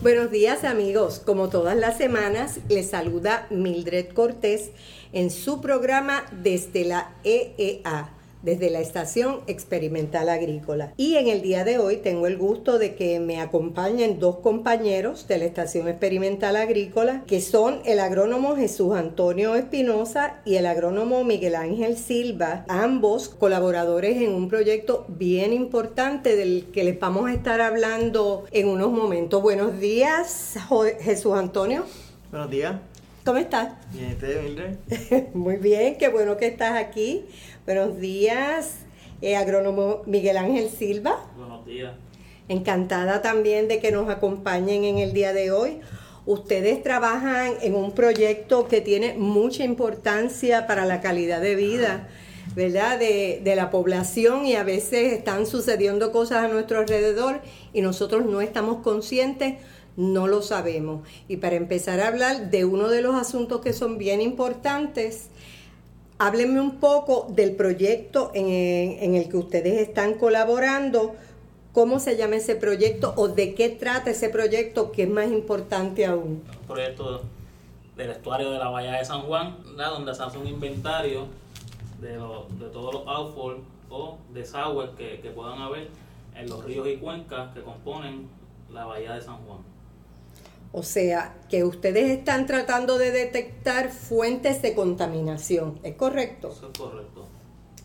Buenos días amigos, como todas las semanas les saluda Mildred Cortés en su programa desde la EEA desde la Estación Experimental Agrícola. Y en el día de hoy tengo el gusto de que me acompañen dos compañeros de la Estación Experimental Agrícola, que son el agrónomo Jesús Antonio Espinosa y el agrónomo Miguel Ángel Silva, ambos colaboradores en un proyecto bien importante del que les vamos a estar hablando en unos momentos. Buenos días, Jesús Antonio. Buenos días. ¿Cómo estás? Bien, ¿te Mildred? Muy bien, qué bueno que estás aquí. Buenos días, eh, agrónomo Miguel Ángel Silva. Buenos días. Encantada también de que nos acompañen en el día de hoy. Ustedes trabajan en un proyecto que tiene mucha importancia para la calidad de vida, ¿verdad? De, de, la población y a veces están sucediendo cosas a nuestro alrededor y nosotros no estamos conscientes, no lo sabemos. Y para empezar a hablar de uno de los asuntos que son bien importantes, Háblenme un poco del proyecto en, el que ustedes están colaborando. ¿Cómo se llama ese proyecto o de qué trata ese proyecto que es más importante aún? Un proyecto del estuario de la Bahía de San Juan, donde se hace un inventario de, todos los outfalls o desagües que, que puedan haber en los ríos y cuencas que componen la Bahía de San Juan. O sea, que ustedes están tratando de detectar fuentes de contaminación, ¿es correcto? Eso es correcto.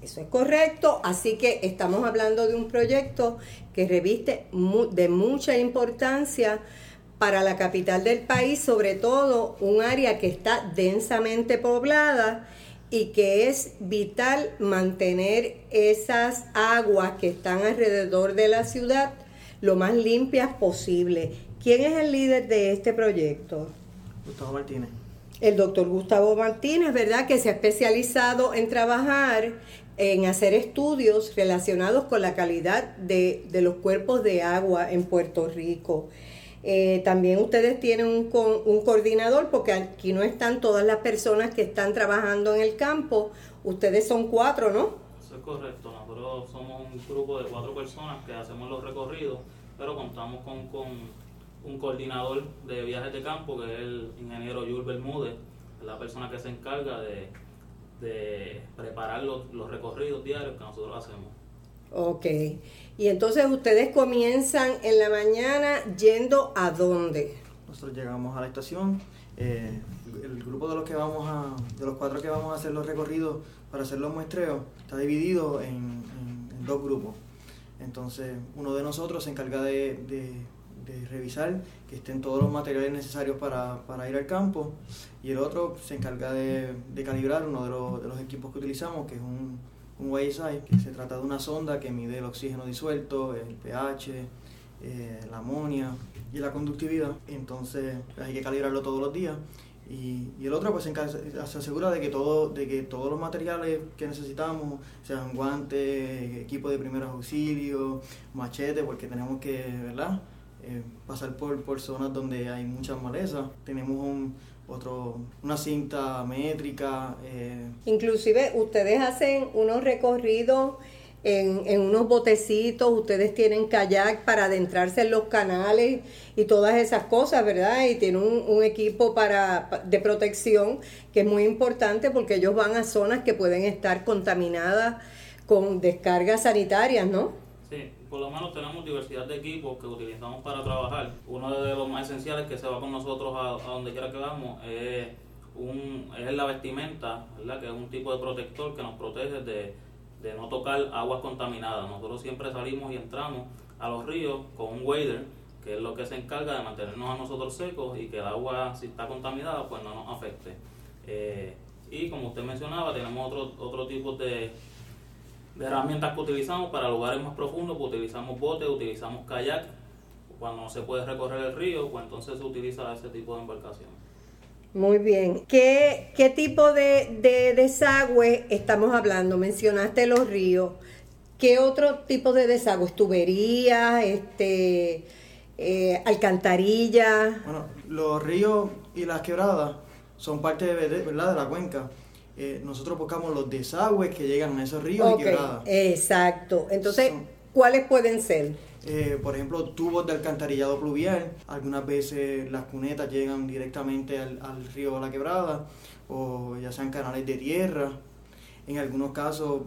Eso es correcto, así que estamos hablando de un proyecto que reviste de mucha importancia para la capital del país, sobre todo un área que está densamente poblada y que es vital mantener esas aguas que están alrededor de la ciudad lo más limpias posible ¿Quién es el líder de este proyecto? Gustavo Martínez. El doctor Gustavo Martínez, ¿verdad? Que se ha especializado en trabajar, en hacer estudios relacionados con la calidad de, los cuerpos de agua en Puerto Rico. Eh, también ustedes tienen un, un, coordinador, porque aquí no están todas las personas que están trabajando en el campo. Ustedes son cuatro, ¿no? Eso es correcto. Nosotros somos un grupo de cuatro personas que hacemos los recorridos, pero contamos con, con un coordinador de viajes de campo, que es el ingeniero Jules Bermúdez, la persona que se encarga de, preparar los, recorridos diarios que nosotros hacemos. Ok, y entonces ustedes comienzan en la mañana yendo a dónde? Nosotros llegamos a la estación, eh, el grupo de los que vamos a, de los cuatro que vamos a hacer los recorridos para hacer los muestreos está dividido en, dos grupos. Entonces, uno de nosotros se encarga de revisar que estén todos los materiales necesarios para, ir al campo y el otro se encarga de, calibrar uno de los, equipos que utilizamos, que es un, un que se trata de una sonda que mide el oxígeno disuelto, el pH, eh, la amonia y la conductividad. Entonces hay que calibrarlo todos los días. Y, el otro pues se, se, asegura de que todo de que todos los materiales que necesitamos sean guantes equipo de primeros auxilios machete porque tenemos que verdad eh, pasar por, por zonas donde hay muchas malezas. Tenemos un, otro, una cinta métrica. Eh. Inclusive ustedes hacen unos recorridos en, unos botecitos, ustedes tienen kayak para adentrarse en los canales y todas esas cosas, ¿verdad? Y tienen un, un, equipo para, de protección que es muy importante porque ellos van a zonas que pueden estar contaminadas con descargas sanitarias, ¿no? Sí, por lo menos tenemos diversidad de equipos que utilizamos para trabajar. Uno de los más esenciales que se va con nosotros a, donde quiera que vamos es, un, es la vestimenta, ¿verdad? que es un tipo de protector que nos protege de, de no tocar aguas contaminadas. Nosotros siempre salimos y entramos a los ríos con un wader, que es lo que se encarga de mantenernos a nosotros secos y que el agua, si está contaminada, pues no nos afecte. Eh, y como usted mencionaba, tenemos otro, otro tipo de de herramientas que utilizamos para lugares más profundos, pues utilizamos botes, utilizamos kayak, cuando no se puede recorrer el río, pues entonces se utiliza ese tipo de embarcación. Muy bien. ¿Qué, qué tipo de, de desagüe estamos hablando? Mencionaste los ríos. ¿Qué otro tipo de desagüe? ¿Tuberías? Este, eh, alcantarillas. Bueno, los ríos y las quebradas son parte de, ¿verdad? de la cuenca. Eh, nosotros buscamos los desagües que llegan a esos ríos y quebradas. Exacto. Entonces, ¿cuáles pueden ser? Eh, por ejemplo, tubos de alcantarillado pluvial. Algunas veces las cunetas llegan directamente al, río a la quebrada, o ya sean canales de tierra. En algunos casos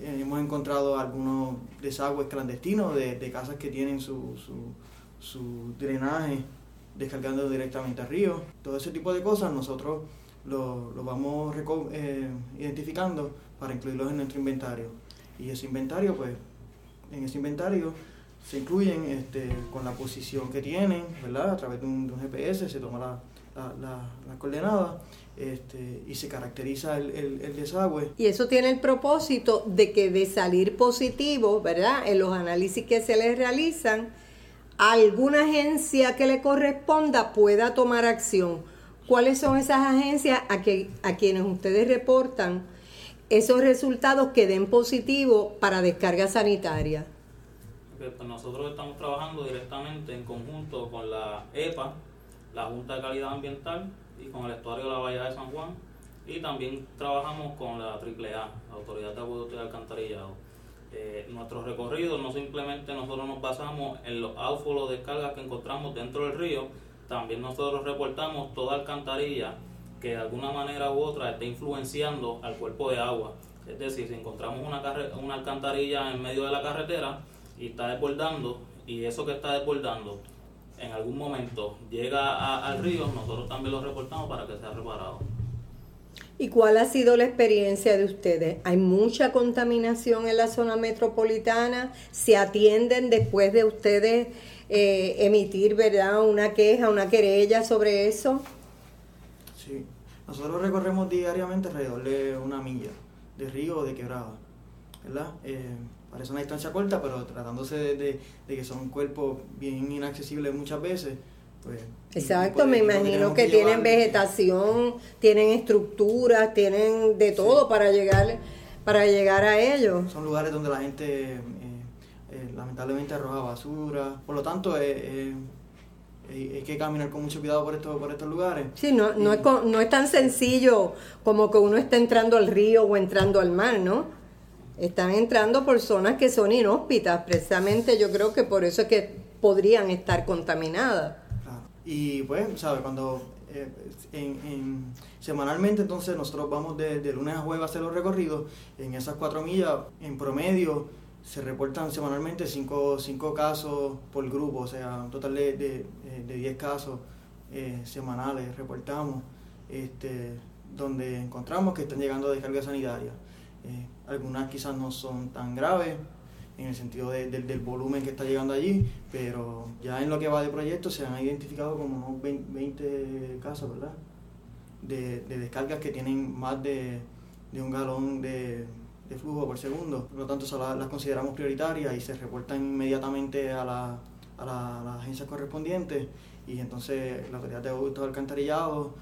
eh, hemos encontrado algunos desagües clandestinos de, casas que tienen su, su, drenaje descargando directamente al río. Todo ese tipo de cosas nosotros lo, vamos eh, identificando para incluirlos en nuestro inventario. Y ese inventario, pues, en ese inventario se incluyen este, con la posición que tienen, ¿verdad? A través de un, GPS se toma la, la, coordenada este, y se caracteriza el, el, desagüe. Y eso tiene el propósito de que de salir positivo, ¿verdad? En los análisis que se les realizan, alguna agencia que le corresponda pueda tomar acción. ¿Cuáles son esas agencias a, que, a quienes ustedes reportan esos resultados que den positivo para descarga sanitaria? Nosotros estamos trabajando directamente en conjunto con la EPA, la Junta de Calidad Ambiental y con el estuario de la Bahía de San Juan y también trabajamos con la AAA, la Autoridad de Aguaducto y Alcantarillado. Eh, nuestros recorridos no simplemente nosotros nos basamos en los outflows de descargas que encontramos dentro del río, también nosotros reportamos toda alcantarilla que de alguna manera u otra esté influenciando al cuerpo de agua. Es decir, si encontramos una alcantarilla en medio de la carretera, y está desbordando y eso que está desbordando en algún momento llega al río, nosotros también lo reportamos para que sea reparado. ¿Y cuál ha sido la experiencia de ustedes? ¿Hay mucha contaminación en la zona metropolitana? ¿Se atienden después de ustedes eh, emitir verdad una queja, una querella sobre eso? Sí, nosotros recorremos diariamente alrededor de una milla de río o de quebrada, ¿verdad? Eh, parece una distancia corta, pero tratándose de, que son cuerpos bien inaccesibles muchas veces, pues... Exacto, me imagino que, tienen vegetación, tienen estructuras, tienen de todo para llegar para llegar a ellos. Son lugares donde la gente eh, eh, lamentablemente arroja basura, por lo tanto eh, hay que caminar con mucho cuidado por estos, por estos lugares. Sí, no, no, es, no es tan sencillo como que uno está entrando al río o entrando al mar, ¿no? Están entrando por zonas que son inhóspitas, precisamente yo creo que por eso es que podrían estar contaminadas. Y pues, ¿sabes? Cuando eh, en, semanalmente entonces nosotros vamos de, lunes a jueves a hacer los recorridos, en esas cuatro millas, en promedio, se reportan semanalmente cinco, cinco casos por grupo, o sea, un total de, de, de 10 casos eh, semanales reportamos, este, donde encontramos que están llegando a descarga sanitaria. Eh, algunas quizás no son tan graves en el sentido del volumen que está llegando allí, pero ya en lo que va de proyecto se han identificado como unos 20 casos, ¿verdad? De, descargas que tienen más de, un galón de, flujo por segundo. Por lo tanto, las, consideramos prioritarias y se reportan inmediatamente a, la, a, la, las agencias correspondientes y entonces la autoridad de autos alcantarillado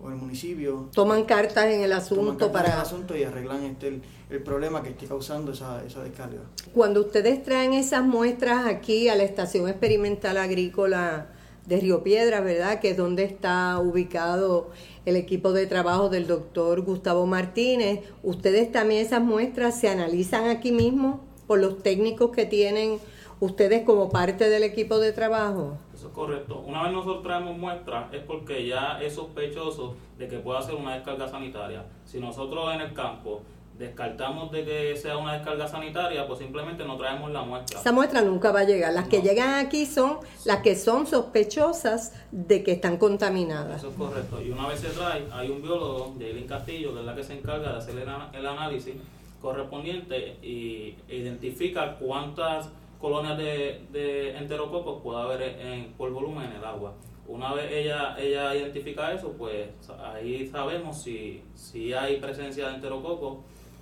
o el municipio. Toman cartas en el asunto para... En el asunto y arreglan este, el, problema que esté causando esa, esa descarga. Cuando ustedes traen esas muestras aquí a la Estación Experimental Agrícola de Río Piedras, ¿verdad? Que es donde está ubicado el equipo de trabajo del doctor Gustavo Martínez. ¿Ustedes también esas muestras se analizan aquí mismo por los técnicos que tienen ustedes como parte del equipo de trabajo? Eso es correcto. Una vez nosotros traemos muestras es porque ya es sospechoso de que pueda ser una descarga sanitaria. Si nosotros en el campo descartamos de que sea una descarga sanitaria, pues simplemente no traemos la muestra. Esa muestra nunca va a llegar. Las que llegan aquí son las que son sospechosas de que están contaminadas. Eso es correcto. Y una vez se trae, hay un biólogo, Jaylin Castillo, que es la que se encarga de hacer el, análisis correspondiente y identifica cuántas colonias de, de enterococos puede haber en, por volumen en el agua. Una vez ella, ella identifica eso, pues ahí sabemos si, si hay presencia de enterococos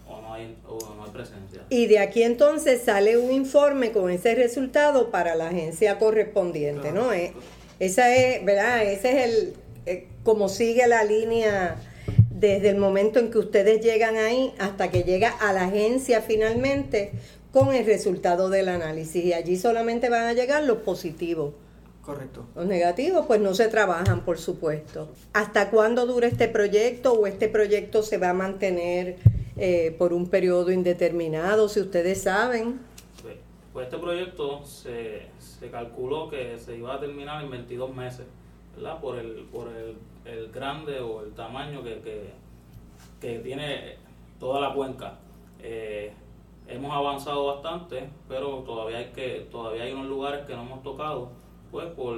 o no hay, o no hay presencia. Y de aquí entonces sale un informe con ese resultado para la agencia correspondiente, ¿no? Eh, esa es, ¿verdad? Ese es el, eh, como sigue la línea desde el momento en que ustedes llegan ahí hasta que llega a la agencia finalmente con el resultado del análisis y allí solamente van a llegar los positivos. Correcto. Los negativos pues no se trabajan, por supuesto. ¿Hasta cuándo dura este proyecto o este proyecto se va a mantener eh, por un periodo indeterminado, si ustedes saben? Pues, pues este proyecto se, se, calculó que se iba a terminar en 22 meses, ¿verdad? Por el, por el, el grande o el tamaño que, que, que tiene toda la cuenca. Eh, hemos avanzado bastante, pero todavía hay que todavía hay unos lugares que no hemos tocado, pues por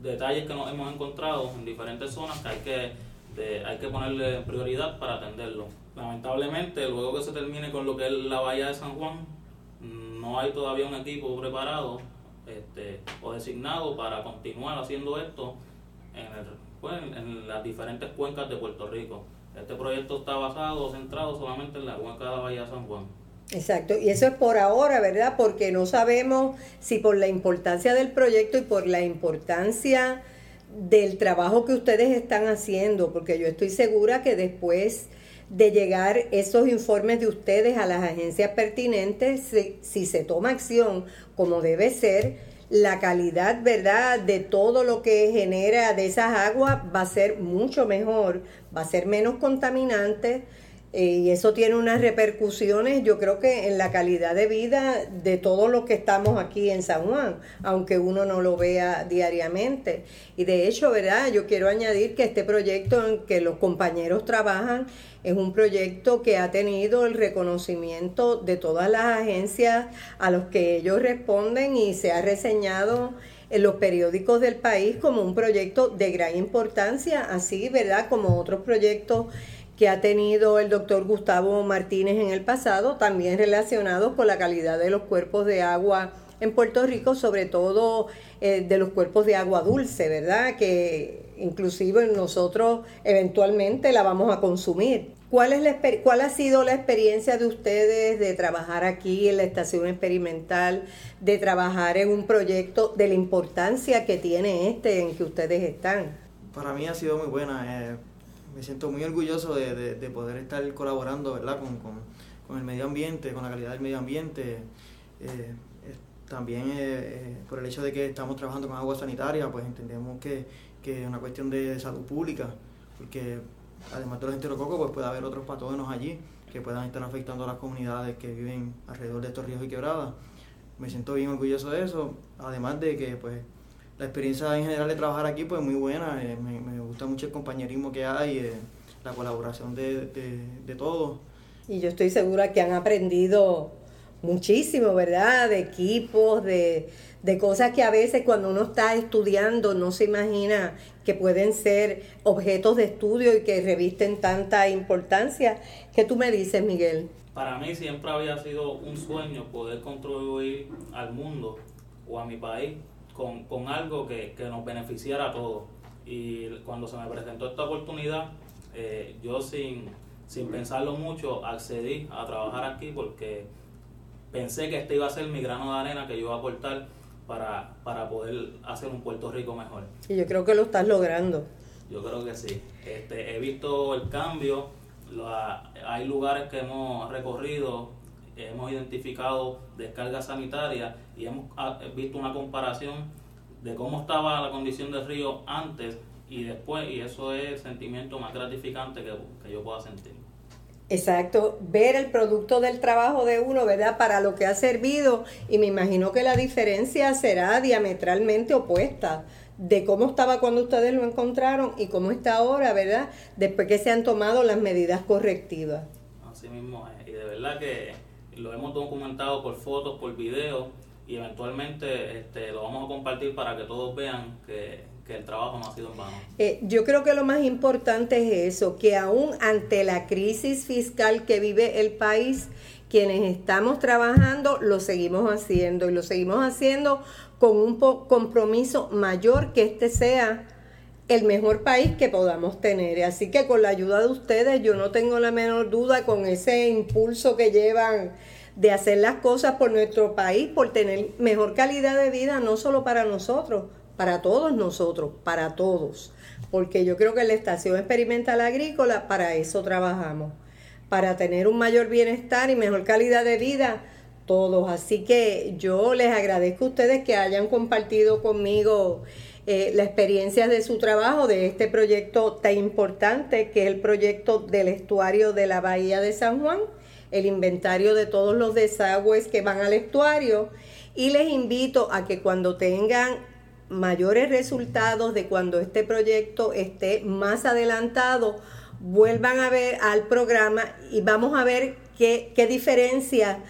detalles que nos hemos encontrado en diferentes zonas que hay que hay que ponerle prioridad para atenderlo. Lamentablemente, luego que se termine con lo que es la bahía de San Juan, no hay todavía un equipo preparado este, o designado para continuar haciendo esto en, pues, en las diferentes cuencas de Puerto Rico. Este proyecto está basado, centrado solamente en la cuenca de la bahía de San Juan. Exacto, y eso es por ahora, ¿verdad? Porque no sabemos si por la importancia del proyecto y por la importancia del trabajo que ustedes están haciendo, porque yo estoy segura que después de llegar esos informes de ustedes a las agencias pertinentes, si, se toma acción como debe ser, la calidad, ¿verdad?, de todo lo que genera de esas aguas va a ser mucho mejor, va a ser menos contaminante, eh, y eso tiene unas repercusiones, yo creo que en la calidad de vida de todos los que estamos aquí en San Juan, aunque uno no lo vea diariamente. Y de hecho, ¿verdad? Yo quiero añadir que este proyecto en que los compañeros trabajan es un proyecto que ha tenido el reconocimiento de todas las agencias a los que ellos responden y se ha reseñado en los periódicos del país como un proyecto de gran importancia, así, ¿verdad? Como otros proyectos que ha tenido el doctor Gustavo Martínez en el pasado, también relacionados con la calidad de los cuerpos de agua en Puerto Rico, sobre todo eh, de los cuerpos de agua dulce, ¿verdad? Que inclusive nosotros eventualmente la vamos a consumir. ¿Cuál, es la, ¿Cuál ha sido la experiencia de ustedes de trabajar aquí en la estación experimental, de trabajar en un proyecto, de la importancia que tiene este en que ustedes están? Para mí ha sido muy buena. Eh me siento muy orgulloso de, de, poder estar colaborando ¿verdad? Con, con, con, el medio ambiente, con la calidad del medio ambiente. Eh, también eh, eh, por el hecho de que estamos trabajando con agua sanitaria, pues entendemos que, que es una cuestión de salud pública, porque además de los enterococos, pues puede haber otros patógenos allí que puedan estar afectando a las comunidades que viven alrededor de estos ríos y quebradas. Me siento bien orgulloso de eso, además de que pues la experiencia en general de trabajar aquí pues muy buena, eh, me, gusta mucho el compañerismo que hay, eh, la colaboración de, de, todos. Y yo estoy segura que han aprendido muchísimo, ¿verdad? De equipos, de, de cosas que a veces cuando uno está estudiando no se imagina que pueden ser objetos de estudio y que revisten tanta importancia. ¿Qué tú me dices, Miguel? Para mí siempre había sido un sueño poder contribuir al mundo o a mi país con, con algo que, que, nos beneficiara a todos. Y cuando se me presentó esta oportunidad, eh, yo sin, sin pensarlo mucho accedí a trabajar aquí porque pensé que este iba a ser mi grano de arena que yo iba a aportar para, para poder hacer un Puerto Rico mejor. Y yo creo que lo estás logrando. Yo creo que sí. Este, he visto el cambio, hay lugares que hemos recorrido hemos identificado descargas sanitarias y hemos ah, visto una comparación de cómo estaba la condición del río antes y después, y eso es el sentimiento más gratificante que, que yo pueda sentir. Exacto, ver el producto del trabajo de uno, ¿verdad? Para lo que ha servido y me imagino que la diferencia será diametralmente opuesta de cómo estaba cuando ustedes lo encontraron y cómo está ahora, ¿verdad? Después que se han tomado las medidas correctivas. Así mismo es, y de verdad que lo hemos documentado por fotos, por videos y eventualmente este, lo vamos a compartir para que todos vean que, el trabajo no ha sido en vano. Eh, yo creo que lo más importante es eso, que aún ante la crisis fiscal que vive el país, quienes estamos trabajando lo seguimos haciendo y lo seguimos haciendo con un compromiso mayor que este sea el mejor país que podamos tener. Así que con la ayuda de ustedes yo no tengo la menor duda con ese impulso que llevan de hacer las cosas por nuestro país, por tener mejor calidad de vida, no solo para nosotros, para todos nosotros, para todos. Porque yo creo que la Estación Experimental Agrícola para eso trabajamos, para tener un mayor bienestar y mejor calidad de vida todos. Así que yo les agradezco a ustedes que hayan compartido conmigo eh, la experiencia de su trabajo, de este proyecto tan importante que es el proyecto del estuario de la Bahía de San Juan, el inventario de todos los desagües que van al estuario. Y les invito a que cuando tengan mayores resultados de cuando este proyecto esté más adelantado, vuelvan a ver al programa y vamos a ver qué, qué diferencia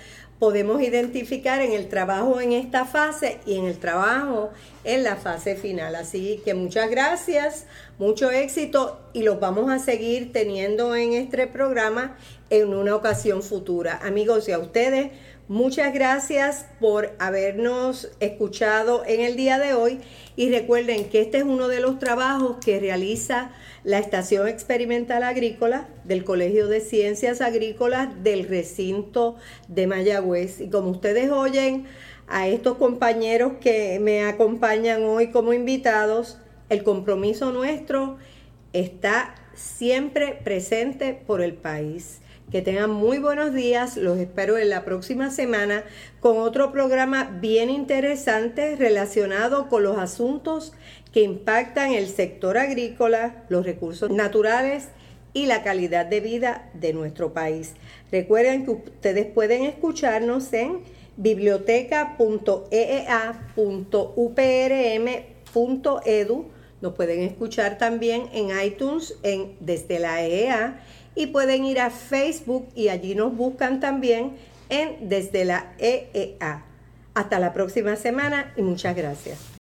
podemos identificar en el trabajo en esta fase y en el trabajo en la fase final. Así que muchas gracias, mucho éxito y los vamos a seguir teniendo en este programa en una ocasión futura. Amigos, y a ustedes, muchas gracias por habernos escuchado en el día de hoy y recuerden que este es uno de los trabajos que realiza la Estación Experimental Agrícola del Colegio de Ciencias Agrícolas del recinto de Mayagüez. Y como ustedes oyen a estos compañeros que me acompañan hoy como invitados, el compromiso nuestro está siempre presente por el país. Que tengan muy buenos días, los espero en la próxima semana con otro programa bien interesante relacionado con los asuntos que impactan el sector agrícola, los recursos naturales y la calidad de vida de nuestro país. Recuerden que ustedes pueden escucharnos en biblioteca.eea.uprm.edu. Nos pueden escuchar también en iTunes en desde la EEA y pueden ir a Facebook y allí nos buscan también en desde la EEA. Hasta la próxima semana y muchas gracias.